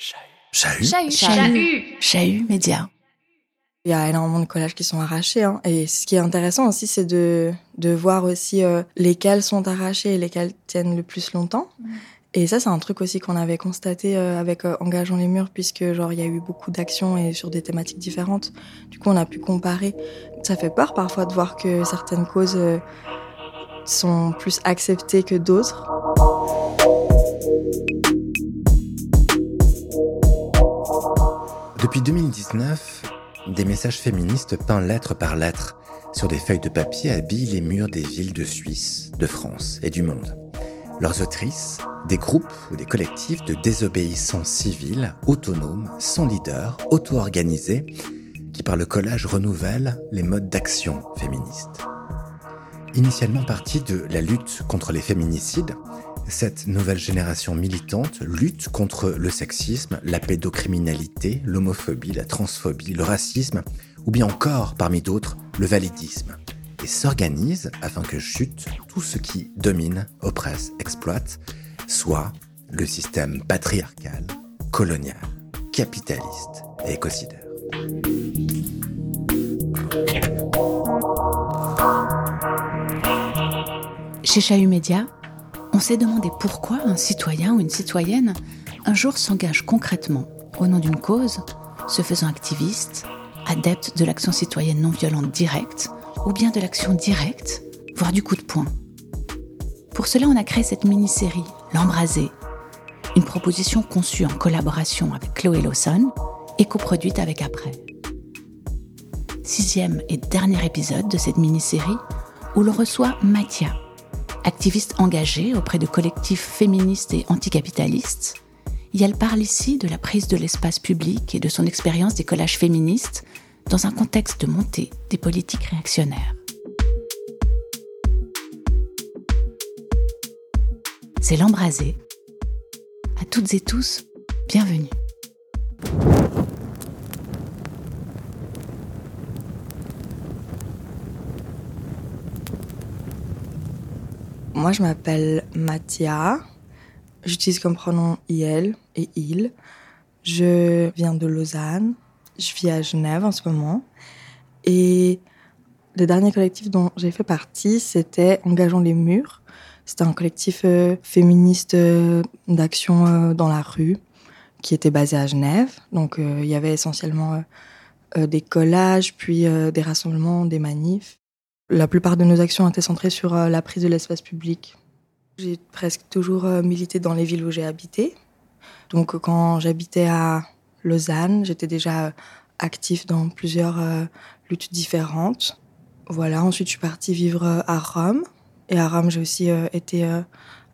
Chahut. Chahut. Chahut. Chahut média. Il y a énormément de collages qui sont arrachés. Hein. Et ce qui est intéressant aussi, c'est de, de voir aussi euh, lesquels sont arrachés et lesquels tiennent le plus longtemps. Et ça, c'est un truc aussi qu'on avait constaté euh, avec euh, Engageons les murs, puisque genre il y a eu beaucoup d'actions et sur des thématiques différentes. Du coup, on a pu comparer. Ça fait peur parfois de voir que certaines causes euh, sont plus acceptées que d'autres. Depuis 2019, des messages féministes peints lettre par lettre sur des feuilles de papier habillent les murs des villes de Suisse, de France et du monde. Leurs autrices, des groupes ou des collectifs de désobéissants civils, autonomes, sans leader, auto-organisés, qui par le collage renouvellent les modes d'action féministes. Initialement partie de la lutte contre les féminicides, cette nouvelle génération militante lutte contre le sexisme, la pédocriminalité, l'homophobie, la transphobie, le racisme, ou bien encore, parmi d'autres, le validisme, et s'organise afin que chute tout ce qui domine, oppresse, exploite, soit le système patriarcal, colonial, capitaliste et écocideur. Chez Chahut Média, on s'est demandé pourquoi un citoyen ou une citoyenne un jour s'engage concrètement au nom d'une cause, se faisant activiste, adepte de l'action citoyenne non violente directe, ou bien de l'action directe, voire du coup de poing. Pour cela, on a créé cette mini-série, L'Embrasé, une proposition conçue en collaboration avec Chloé Lawson et coproduite avec Après. Sixième et dernier épisode de cette mini-série où l'on reçoit Mathia, activiste engagée auprès de collectifs féministes et anticapitalistes. Elle parle ici de la prise de l'espace public et de son expérience des collages féministes dans un contexte de montée des politiques réactionnaires. C'est l'embrasé. À toutes et tous, bienvenue. Moi, je m'appelle Mathia. J'utilise comme pronom IL et IL. Je viens de Lausanne. Je vis à Genève en ce moment. Et le dernier collectif dont j'ai fait partie, c'était Engageons les murs. C'était un collectif euh, féministe euh, d'action euh, dans la rue qui était basé à Genève. Donc il y avait essentiellement des collages, puis des rassemblements, des manifs. La plupart de nos actions étaient centrées sur euh, la prise de l'espace public. J'ai presque toujours euh, milité dans les villes où j'ai habité. Donc euh, quand j'habitais à Lausanne, j'étais déjà actif dans plusieurs luttes différentes. Voilà, ensuite je suis partie vivre à Rome. Et à Rome, j'ai aussi été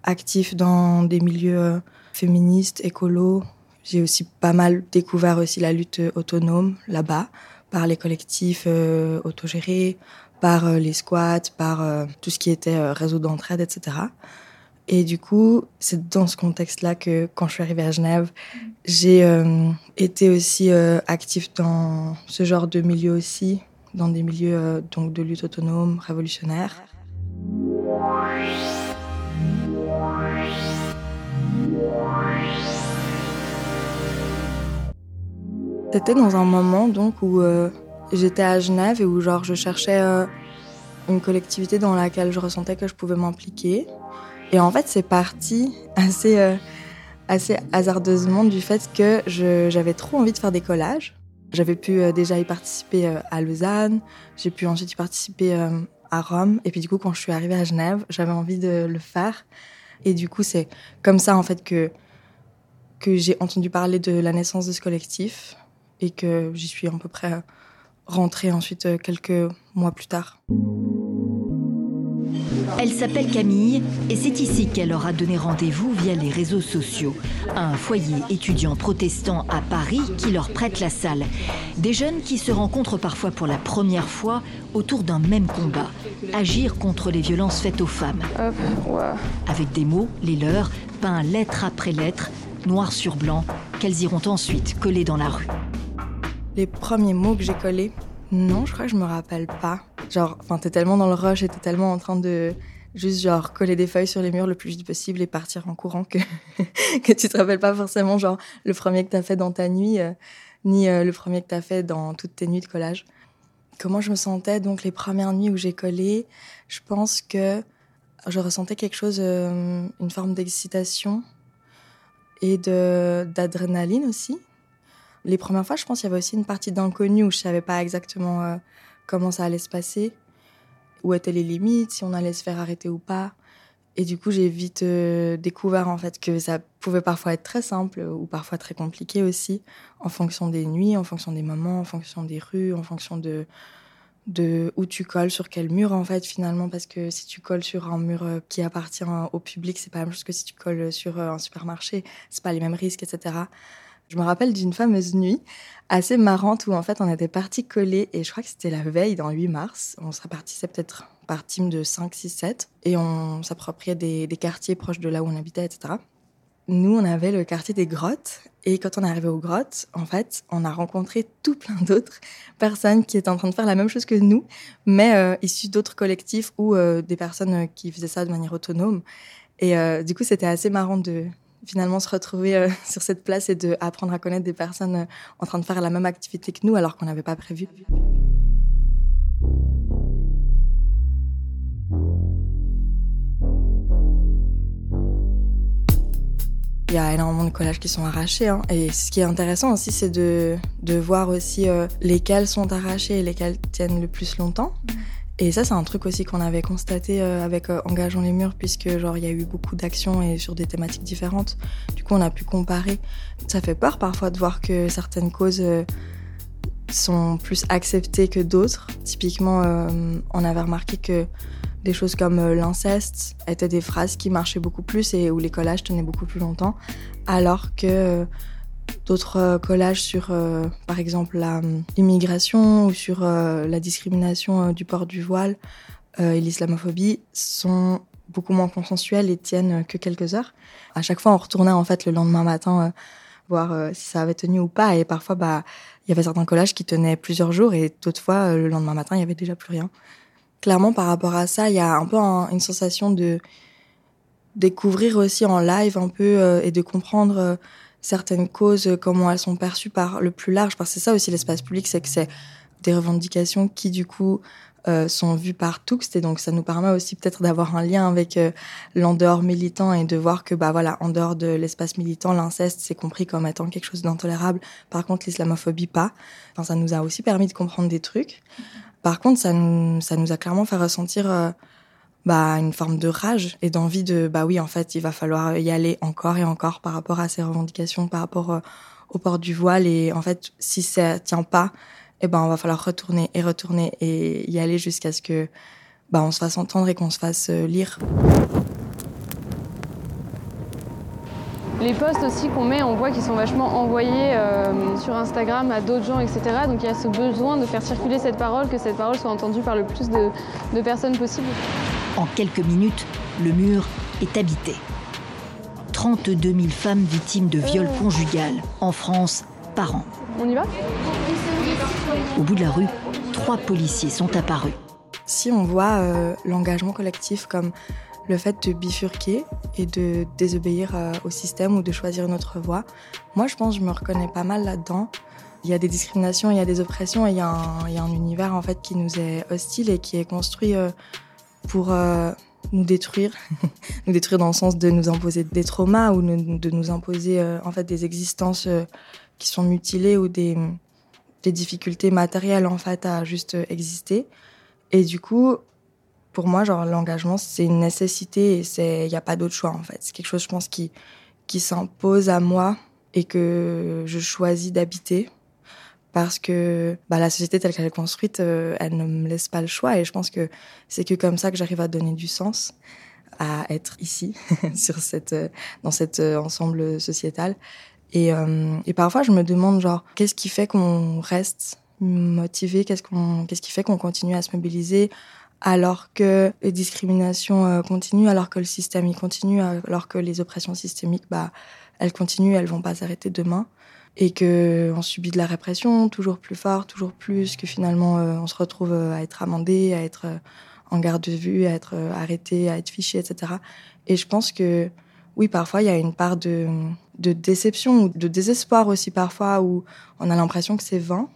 actif dans des milieux féministes, écolos. J'ai aussi pas mal découvert aussi la lutte autonome là-bas, par les collectifs autogérés, par euh, les squats, par euh, tout ce qui était euh, réseau d'entraide, etc. Et du coup, c'est dans ce contexte-là que, quand je suis arrivée à Genève, j'ai été aussi active dans ce genre de milieu aussi, dans des milieux donc de lutte autonome, révolutionnaire. C'était dans un moment donc où j'étais à Genève et où genre je cherchais euh, une collectivité dans laquelle je ressentais que je pouvais m'impliquer. Et en fait, c'est parti assez euh, assez hasardeusement du fait que j'avais trop envie de faire des collages. J'avais pu euh, déjà y participer à Lausanne, j'ai pu ensuite y participer à Rome, et puis du coup, quand je suis arrivée à Genève, j'avais envie de le faire. Et du coup, c'est comme ça en fait que que j'ai entendu parler de la naissance de ce collectif et que j'y suis à peu près rentrée ensuite euh, quelques mois plus tard. Elle s'appelle Camille et c'est ici qu'elle leur a donné rendez-vous via les réseaux sociaux. Un foyer étudiant protestant à Paris qui leur prête la salle. Des jeunes qui se rencontrent parfois pour la première fois autour d'un même combat. Agir contre les violences faites aux femmes. Avec des mots, les leurs, peints lettre après lettre, noir sur blanc, qu'elles iront ensuite coller dans la rue. Les premiers mots que j'ai collés, non, je crois que je me rappelle pas. Genre, enfin, t'es tellement dans le rush et t'es tellement en train de juste genre coller des feuilles sur les murs le plus vite possible et partir en courant que, que tu te rappelles pas forcément genre le premier que tu as fait dans ta nuit, euh, ni euh, le premier que tu as fait dans toutes tes nuits de collage. Comment je me sentais donc les premières nuits où j'ai collé Je pense que je ressentais quelque chose, euh, une forme d'excitation et de d'adrénaline aussi. Les premières fois, je pense qu'il y avait aussi une partie d'inconnu où je savais pas exactement comment ça allait se passer où étaient les limites, si on allait se faire arrêter ou pas. Et du coup, j'ai vite euh, découvert en fait que ça pouvait parfois être très simple ou parfois très compliqué aussi, en fonction des nuits, en fonction des moments, en fonction des rues, en fonction de de où tu colles sur quel mur en fait finalement. Parce que si tu colles sur un mur euh, qui appartient au public c'est pas la même chose que si tu colles sur euh, un supermarché. C'est pas les mêmes risques etc je me rappelle d'une fameuse nuit assez marrante où en fait on était parti coller et je crois que c'était la veille dans 8 mars. On se répartissait peut-être par team de 5, 6, 7 et on s'appropriait des, quartiers proches de là où on habitait, etc. Nous, on avait le quartier des grottes et quand on est arrivé aux grottes, en fait, on a rencontré tout plein d'autres personnes qui étaient en train de faire la même chose que nous, mais euh, issues d'autres collectifs ou euh, des personnes qui faisaient ça de manière autonome. Et euh, du coup, c'était assez marrant de, finalement se retrouver euh, sur cette place et de apprendre à connaître des personnes euh, en train de faire la même activité que nous alors qu'on n'avait pas prévu. Il y a énormément de collages qui sont arrachés. Hein. Et ce qui est intéressant aussi, c'est de, voir aussi euh, lesquels sont arrachés et lesquels tiennent le plus longtemps. Et ça, c'est un truc aussi qu'on avait constaté euh, avec euh, Engageons les murs, puisque genre il y a eu beaucoup d'actions et sur des thématiques différentes. Du coup, on a pu comparer. Ça fait peur parfois de voir que certaines causes euh, sont plus acceptées que d'autres. Typiquement, on avait remarqué que des choses comme l'inceste étaient des phrases qui marchaient beaucoup plus et où les collages tenaient beaucoup plus longtemps, alors que d'autres euh, collages sur, euh, par exemple, l'immigration euh, ou sur la discrimination du port du voile et l'islamophobie sont beaucoup moins consensuels et tiennent que quelques heures. À chaque fois, on retournait en fait le lendemain matin voir si ça avait tenu ou pas. Et parfois, bah, il y avait certains collages qui tenaient plusieurs jours et d'autres fois, le lendemain matin, il y avait déjà plus rien. Clairement, par rapport à ça, il y a un peu une sensation de découvrir aussi en live un peu et de comprendre certaines causes, euh, comment elles sont perçues par le plus large. Parce que c'est ça aussi l'espace public, c'est que c'est des revendications qui du coup euh, sont vues par tous et donc ça nous permet aussi peut-être d'avoir un lien avec euh, militant et de voir que bah voilà en dehors de l'espace militant l'inceste c'est compris comme étant quelque chose d'intolérable. Par contre l'islamophobie pas. Enfin, ça nous a aussi permis de comprendre des trucs. Par contre ça nous ça nous a clairement fait ressentir bah, une forme de rage et d'envie de bah oui en fait il va falloir y aller encore et encore par rapport à ces revendications par rapport euh, au port du voile et en fait si ça tient pas eh ben on va falloir retourner et retourner et y aller jusqu'à ce que bah on se fasse entendre et qu'on se fasse euh, lire. Les posts aussi qu'on met, on voit qu'ils sont vachement envoyés euh, sur Instagram à d'autres gens, etc. Donc il y a ce besoin de faire circuler cette parole, que cette parole soit entendue par le plus de, de personnes possible. En quelques minutes, le mur est habité. 32 000 femmes victimes de viols conjugal en France par an. On y va? Au bout de la rue, trois policiers sont apparus. Si on voit euh, l'engagement collectif comme le fait de bifurquer et de désobéir euh, au système ou de choisir une autre voie, moi je pense que je me reconnais pas mal là-dedans. Il y a des discriminations, il y a des oppressions et il y a un, univers en fait qui nous est hostile et qui est construit euh, pour euh, nous détruire, nous détruire dans le sens de nous imposer des traumas ou de nous imposer euh, en fait des existences euh, qui sont mutilées ou des, des difficultés matérielles en fait à juste exister. Et du coup, pour moi, genre l'engagement c'est une nécessité et c'est il n'y a pas d'autre choix en fait. C'est quelque chose je pense qui qui s'impose à moi et que je choisis d'habiter parce que bah, la société telle qu'elle est construite, euh, elle ne me laisse pas le choix. Et je pense que c'est que comme ça que j'arrive à donner du sens à être ici, euh, dans cet euh, ensemble sociétal. Et, parfois, je me demande, genre, qu'est-ce qui fait qu'on reste motivé? Qu'est-ce qui fait qu'on continue à se mobiliser alors que les discriminations continuent, alors que le système y continue, alors que les oppressions systémiques, bah, elles continuent, elles vont pas s'arrêter demain? Et que on subit de la répression toujours plus fort, toujours plus, que finalement euh, on se retrouve euh, à être amendé, à être euh, en garde de vue, à être euh, arrêté, à être fiché, etc. Et je pense que oui, parfois il y a une part de, de déception ou de désespoir aussi parfois où on a l'impression que c'est vain.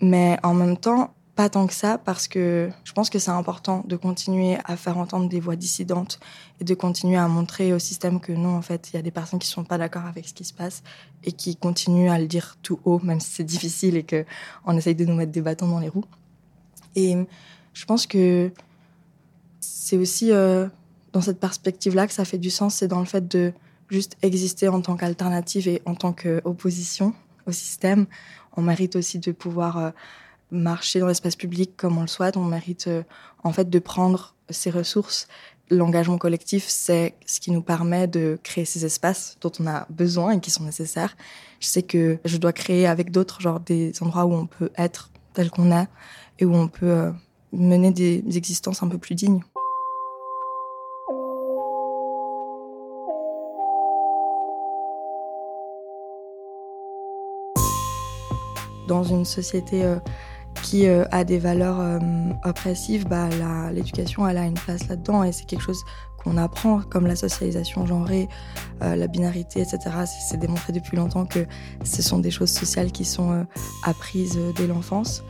Mais en même temps, pas tant que ça parce que je pense que c'est important de continuer à faire entendre des voix dissidentes et de continuer à montrer au système que non, en fait, il y a des personnes qui sont pas d'accord avec ce qui se passe et qui continuent à le dire tout haut, même si c'est difficile et que on essaye de nous mettre des bâtons dans les roues. Et je pense que c'est aussi euh, dans cette perspective-là que ça fait du sens, c'est dans le fait de juste exister en tant qu'alternative et en tant qu'opposition au système. On mérite aussi de pouvoir euh, marcher dans l'espace public comme on le souhaite. On mérite euh, en fait de prendre ces ressources. L'engagement collectif, c'est ce qui nous permet de créer ces espaces dont on a besoin et qui sont nécessaires. Je sais que je dois créer avec d'autres, genre des endroits où on peut être tel qu'on est et où on peut euh, mener des existences un peu plus dignes. Dans une société euh, qui euh, a des valeurs euh, oppressives, bah, l'éducation, a une place là-dedans et c'est quelque chose qu'on apprend, comme la socialisation genrée, euh, la binarité, etc. C'est démontré depuis longtemps que ce sont des choses sociales qui sont apprises dès l'enfance.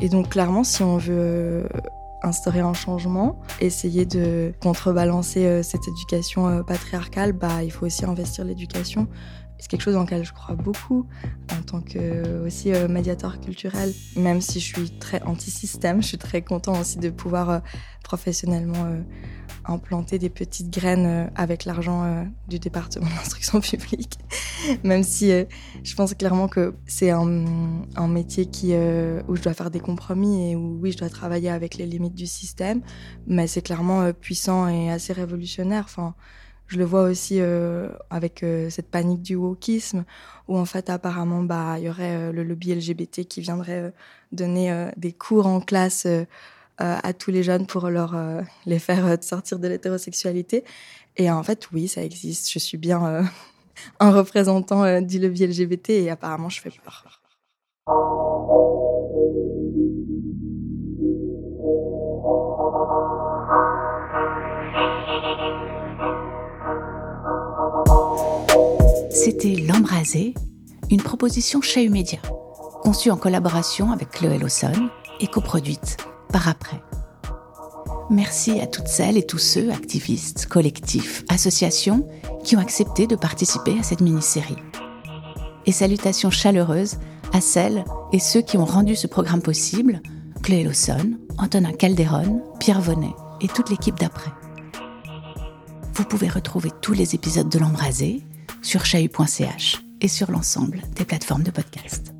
Et donc clairement, si on veut instaurer un changement, essayer de contrebalancer cette éducation patriarcale, bah, il faut aussi investir l'éducation c'est quelque chose dans lequel je crois beaucoup en tant que aussi euh, médiateur culturel. Même si je suis très anti-système, je suis très content aussi de pouvoir euh, professionnellement euh, implanter des petites graines avec l'argent du département de l'instruction publique. Même si je pense clairement que c'est un, métier qui, où je dois faire des compromis et où oui, je dois travailler avec les limites du système, mais c'est clairement puissant et assez révolutionnaire. Enfin, je le vois aussi euh, avec euh, cette panique du wokisme, où en fait apparemment bah il y aurait euh, le lobby LGBT qui viendrait donner des cours en classe à tous les jeunes pour leur les faire sortir de l'hétérosexualité. Et en fait oui, ça existe. Je suis bien un représentant du lobby LGBT et apparemment je fais peur. C'était L'Embrasé, une proposition chez Média, conçue en collaboration avec Chloé Lawson et coproduite Merci à toutes celles et tous ceux, activistes, collectifs, associations, qui ont accepté de participer à cette mini-série. Et salutations chaleureuses à celles et ceux qui ont rendu ce programme possible, Chloé Lawson, Antonin Calderon, Pierre Vonnet et toute l'équipe d'après. Vous pouvez retrouver tous les épisodes de L'Embrasé sur chahut.ch et sur l'ensemble des plateformes de podcast.